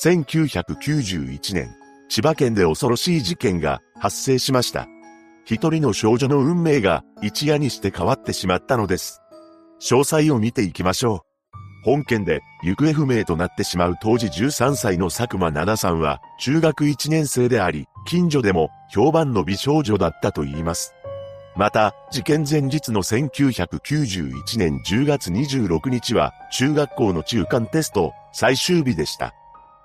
1991年、千葉県で恐ろしい事件が発生しました。一人の少女の運命が一夜にして変わってしまったのです。詳細を見ていきましょう。本件で行方不明となってしまう当時13歳の佐久間奈々さんは中学1年生であり、近所でも評判の美少女だったと言います。また、事件前日の1991年10月26日は中学校の中間テスト最終日でした。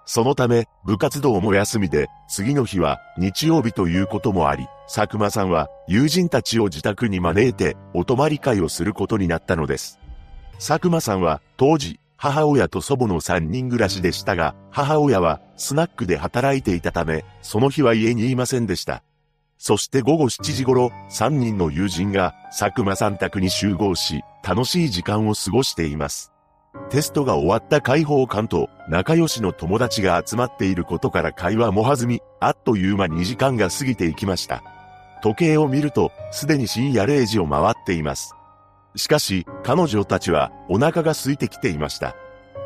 そのため、部活動も休みで、次の日は日曜日ということもあり、佐久間さんは友人たちを自宅に招いてお泊まり会をすることになったのです。佐久間さんは当時、母親と祖母の3人暮らしでしたが、母親はスナックで働いていたため、その日は家にいませんでした。そして午後7時頃、3人の友人が佐久間さん宅に集合し、楽しい時間を過ごしています。テストが終わった解放感と仲良しの友達が集まっていることから会話も弾み、あっという間に時間が過ぎていきました。時計を見ると、すでに深夜0時を回っています。しかし、彼女たちはお腹が空いてきていました。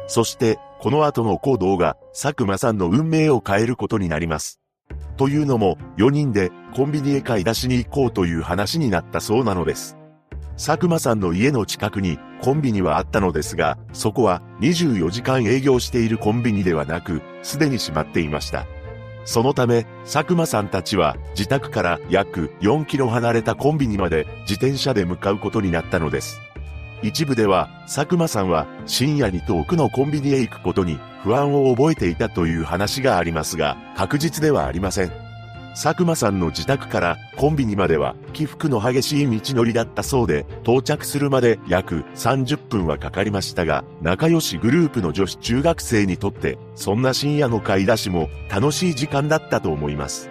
そして、この後の行動が佐久間さんの運命を変えることになります。というのも、4人でコンビニへ買い出しに行こうという話になったそうなのです。佐久間さんの家の近くにコンビニはあったのですが、そこは24時間営業しているコンビニではなく、すでに閉まっていました。そのため、佐久間さんたちは自宅から約4キロ離れたコンビニまで自転車で向かうことになったのです。一部では、佐久間さんは深夜に遠くのコンビニへ行くことに不安を覚えていたという話がありますが、確実ではありません。佐久間さんの自宅からコンビニまでは起伏の激しい道のりだったそうで、到着するまで約30分はかかりましたが、仲良しグループの女子中学生にとって、そんな深夜の買い出しも楽しい時間だったと思います。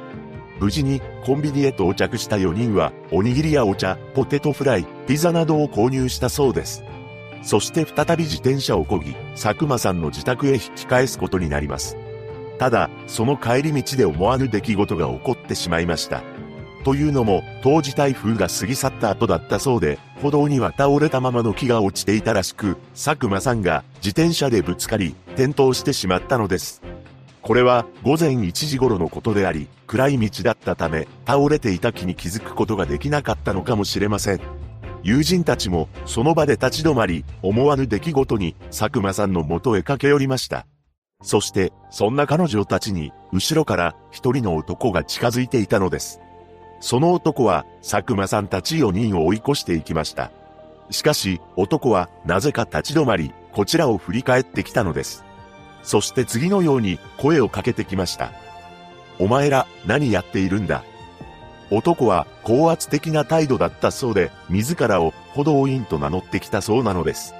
無事にコンビニへ到着した4人は、おにぎりやお茶、ポテトフライ、ピザなどを購入したそうです。そして再び自転車を漕ぎ、佐久間さんの自宅へ引き返すことになります。ただ、その帰り道で思わぬ出来事が起こってしまいました。というのも、当時台風が過ぎ去った後だったそうで、歩道には倒れたままの木が落ちていたらしく、佐久間さんが自転車でぶつかり、転倒してしまったのです。これは午前1時頃のことであり、暗い道だったため、倒れていた木に気づくことができなかったのかもしれません。友人たちもその場で立ち止まり、思わぬ出来事に佐久間さんの元へ駆け寄りました。そして、そんな彼女たちに、後ろから一人の男が近づいていたのです。その男は、佐久間さんたち4人を追い越していきました。しかし、男は、なぜか立ち止まり、こちらを振り返ってきたのです。そして次のように、声をかけてきました。お前ら、何やっているんだ？男は、高圧的な態度だったそうで、自らを、歩道員と名乗ってきたそうなのです。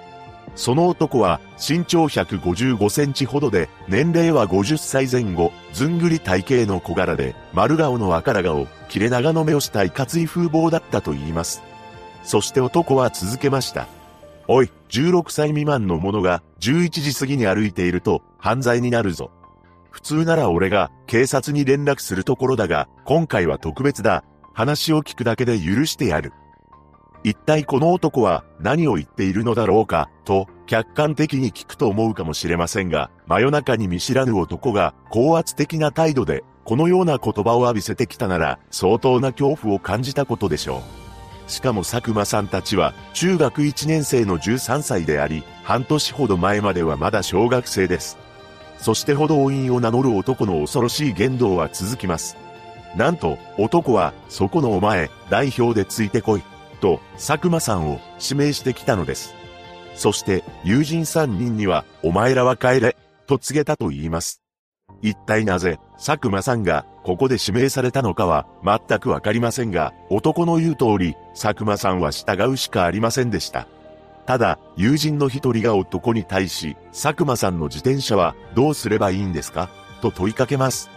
その男は身長155センチほどで、年齢は50歳前後、ずんぐり体型の小柄で、丸顔の赤ら顔、切れ長の目をしたいかつい風貌だったと言います。そして男は続けました。おい、16歳未満の者が11時過ぎに歩いていると犯罪になるぞ。普通なら俺が警察に連絡するところだが、今回は特別だ。話を聞くだけで許してやる。一体この男は何を言っているのだろうか、と客観的に聞くと思うかもしれませんが、真夜中に見知らぬ男が高圧的な態度でこのような言葉を浴びせてきたなら相当な恐怖を感じたことでしょう。しかも佐久間さんたちは中学1年生の13歳であり、半年ほど前まではまだ小学生です。そして歩道員を名乗る男の恐ろしい言動は続きます。なんと、男は、そこのお前、代表でついてこい。と佐久間さんを指名してきたのです。そして友人3人にはお前らは帰れと告げたと言います。一体なぜ佐久間さんがここで指名されたのかは全くわかりませんが、男の言う通り佐久間さんは従うしかありませんでした。ただ、友人の一人が男に対し、佐久間さんの自転車はどうすればいいんですか？と問いかけます。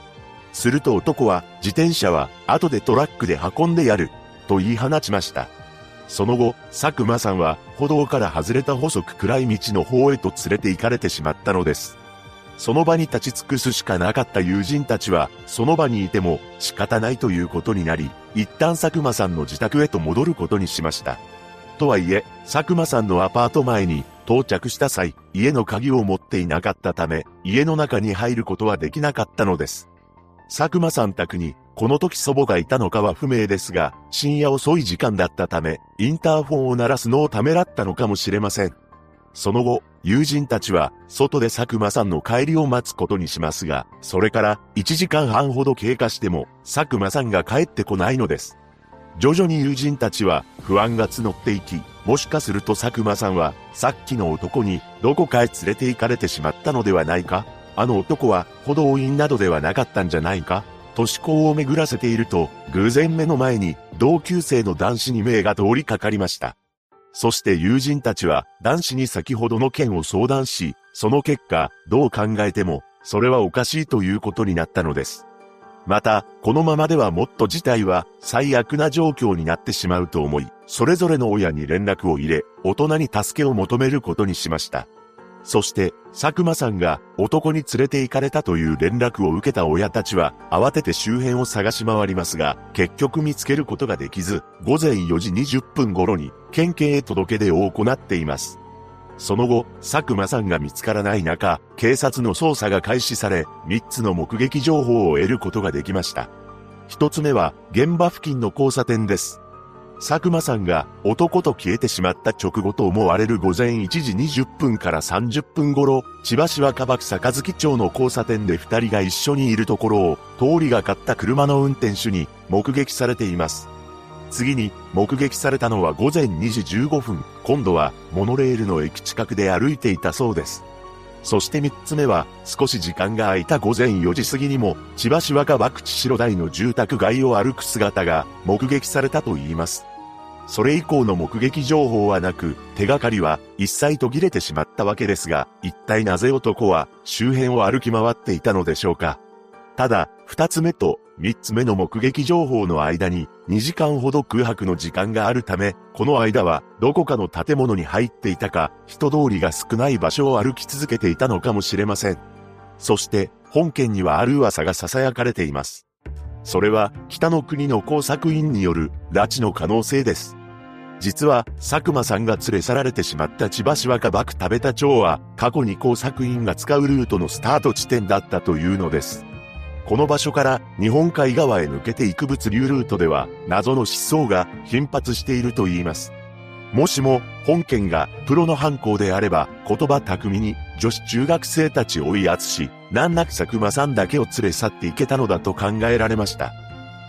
すると男は、自転車は後でトラックで運んでやる、と言い放ちました。その後、佐久間さんは歩道から外れた細く暗い道の方へと連れて行かれてしまったのです。その場に立ち尽くすしかなかった友人たちは、その場にいても仕方ないということになり、一旦佐久間さんの自宅へと戻ることにしました。とはいえ、佐久間さんのアパート前に到着した際、家の鍵を持っていなかったため、家の中に入ることはできなかったのです。佐久間さん宅に、この時祖母がいたのかは不明ですが、深夜遅い時間だったため、インターフォンを鳴らすのをためらったのかもしれません。その後、友人たちは、外で佐久間さんの帰りを待つことにしますが、それから1時間半ほど経過しても、佐久間さんが帰ってこないのです。徐々に友人たちは不安が募っていき、もしかすると佐久間さんは、さっきの男にどこかへ連れて行かれてしまったのではないか？あの男は歩道員などではなかったんじゃないか？都市高を巡らせていると、偶然目の前に同級生の男子に目が通りかかりました。そして友人たちは男子に先ほどの件を相談し、その結果、どう考えても、それはおかしいということになったのです。また、このままではもっと事態は最悪な状況になってしまうと思い、それぞれの親に連絡を入れ、大人に助けを求めることにしました。そして、佐久間さんが男に連れて行かれたという連絡を受けた親たちは、慌てて周辺を探し回りますが、結局見つけることができず、午前4時20分頃に、県警へ届け出を行っています。その後、佐久間さんが見つからない中、警察の捜査が開始され、3つの目撃情報を得ることができました。1つ目は、現場付近の交差点です。佐久間さんが男と消えてしまった直後と思われる午前1時20分から30分頃、千葉市若葉区坂月町の交差点で2人が一緒にいるところを、通りがかった車の運転手に目撃されています。次に目撃されたのは午前2時15分、今度はモノレールの駅近くで歩いていたそうです。そして三つ目は、少し時間が空いた午前4時過ぎにも、千葉市若葉口白台の住宅街を歩く姿が目撃されたと言います。それ以降の目撃情報はなく、手がかりは一切途切れてしまったわけですが、一体なぜ男は周辺を歩き回っていたのでしょうか。ただ、二つ目と三つ目の目撃情報の間に2時間ほど空白の時間があるため、この間はどこかの建物に入っていたか、人通りが少ない場所を歩き続けていたのかもしれません。そして、本件にはある噂が囁かれています。それは、北の国の工作員による拉致の可能性です。実は、佐久間さんが連れ去られてしまった千葉市若葉区食べた町は、過去に工作員が使うルートのスタート地点だったというのです。この場所から日本海側へ抜けていく物流ルートでは謎の失踪が頻発していると言います。もしも本件がプロの犯行であれば言葉巧みに女子中学生たちを追い圧し、難なく佐久間さんだけを連れ去っていけたのだと考えられました。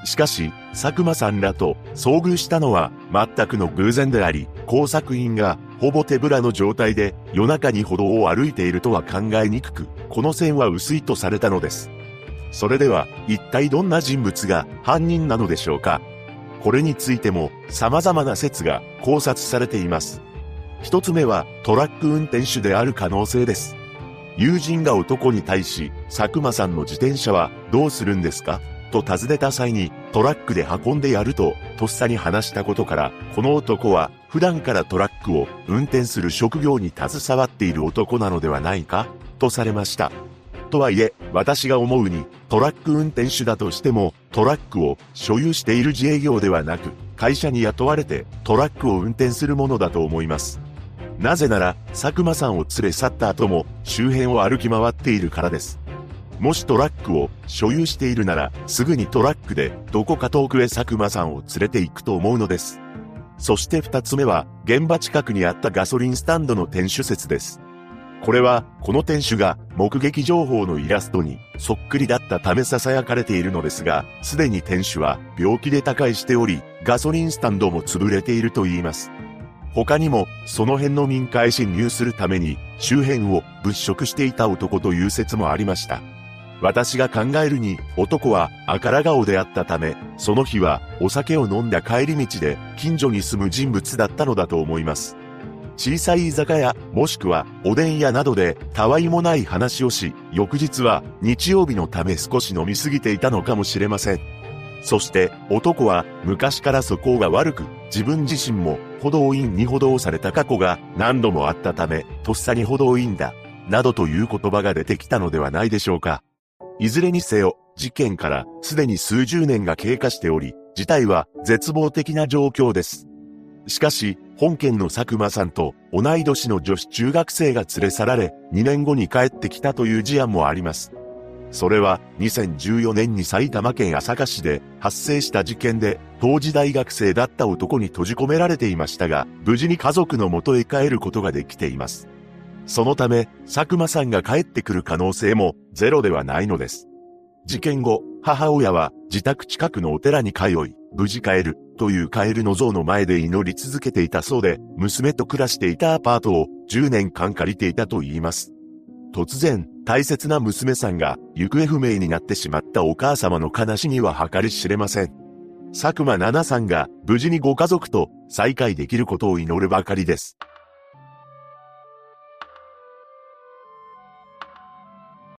しかし、佐久間さんらと遭遇したのは全くの偶然であり、工作員がほぼ手ぶらの状態で夜中に歩道を歩いているとは考えにくく、この線は薄いとされたのです。それでは、一体どんな人物が犯人なのでしょうかこれについても様々な説が考察されています。一つ目はトラック運転手である可能性です。友人が男に対し、佐久間さんの自転車はどうするんですか？と尋ねた際にトラックで運んでやるととっさに話したことからこの男は普段からトラックを運転する職業に携わっている男なのではないか？とされました。とはいえ、私が思うに、トラック運転手だとしても、トラックを所有している自営業ではなく、会社に雇われてトラックを運転するものだと思います。なぜなら、佐久間さんを連れ去った後も、周辺を歩き回っているからです。もしトラックを所有しているなら、すぐにトラックでどこか遠くへ佐久間さんを連れて行くと思うのです。そして二つ目は、現場近くにあったガソリンスタンドの店主説です。これは、この店主が目撃情報のイラストにそっくりだったため囁かれているのですが、すでに店主は病気で他界しており、ガソリンスタンドも潰れていると言います。他にも、その辺の民家へ侵入するために、周辺を物色していた男という説もありました。私が考えるに、男は赤ら顔であったため、その日はお酒を飲んだ帰り道で近所に住む人物だったのだと思います。小さい居酒屋、もしくはおでん屋などでたわいもない話をし、翌日は日曜日のため少し飲みすぎていたのかもしれません。そして男は昔から素行が悪く、自分自身も歩道員に補導された過去が何度もあったため、とっさに歩道員だ、などという言葉が出てきたのではないでしょうか。いずれにせよ、事件からすでに数十年が経過しており、事態は絶望的な状況です。しかし、本件の佐久間さんと同い年の女子中学生が連れ去られ、2年後に帰ってきたという事案もあります。それは2014年に埼玉県朝霞市で発生した事件で、当時大学生だった男に閉じ込められていましたが、無事に家族の元へ帰ることができています。そのため、佐久間さんが帰ってくる可能性もゼロではないのです。事件後、母親は自宅近くのお寺に通い、無事帰るというカエルの像の前で祈り続けていたそうで、娘と暮らしていたアパートを10年間借りていたと言います。突然、大切な娘さんが行方不明になってしまったお母様の悲しみは計り知れません。佐久間奈々さんが無事にご家族と再会できることを祈るばかりです。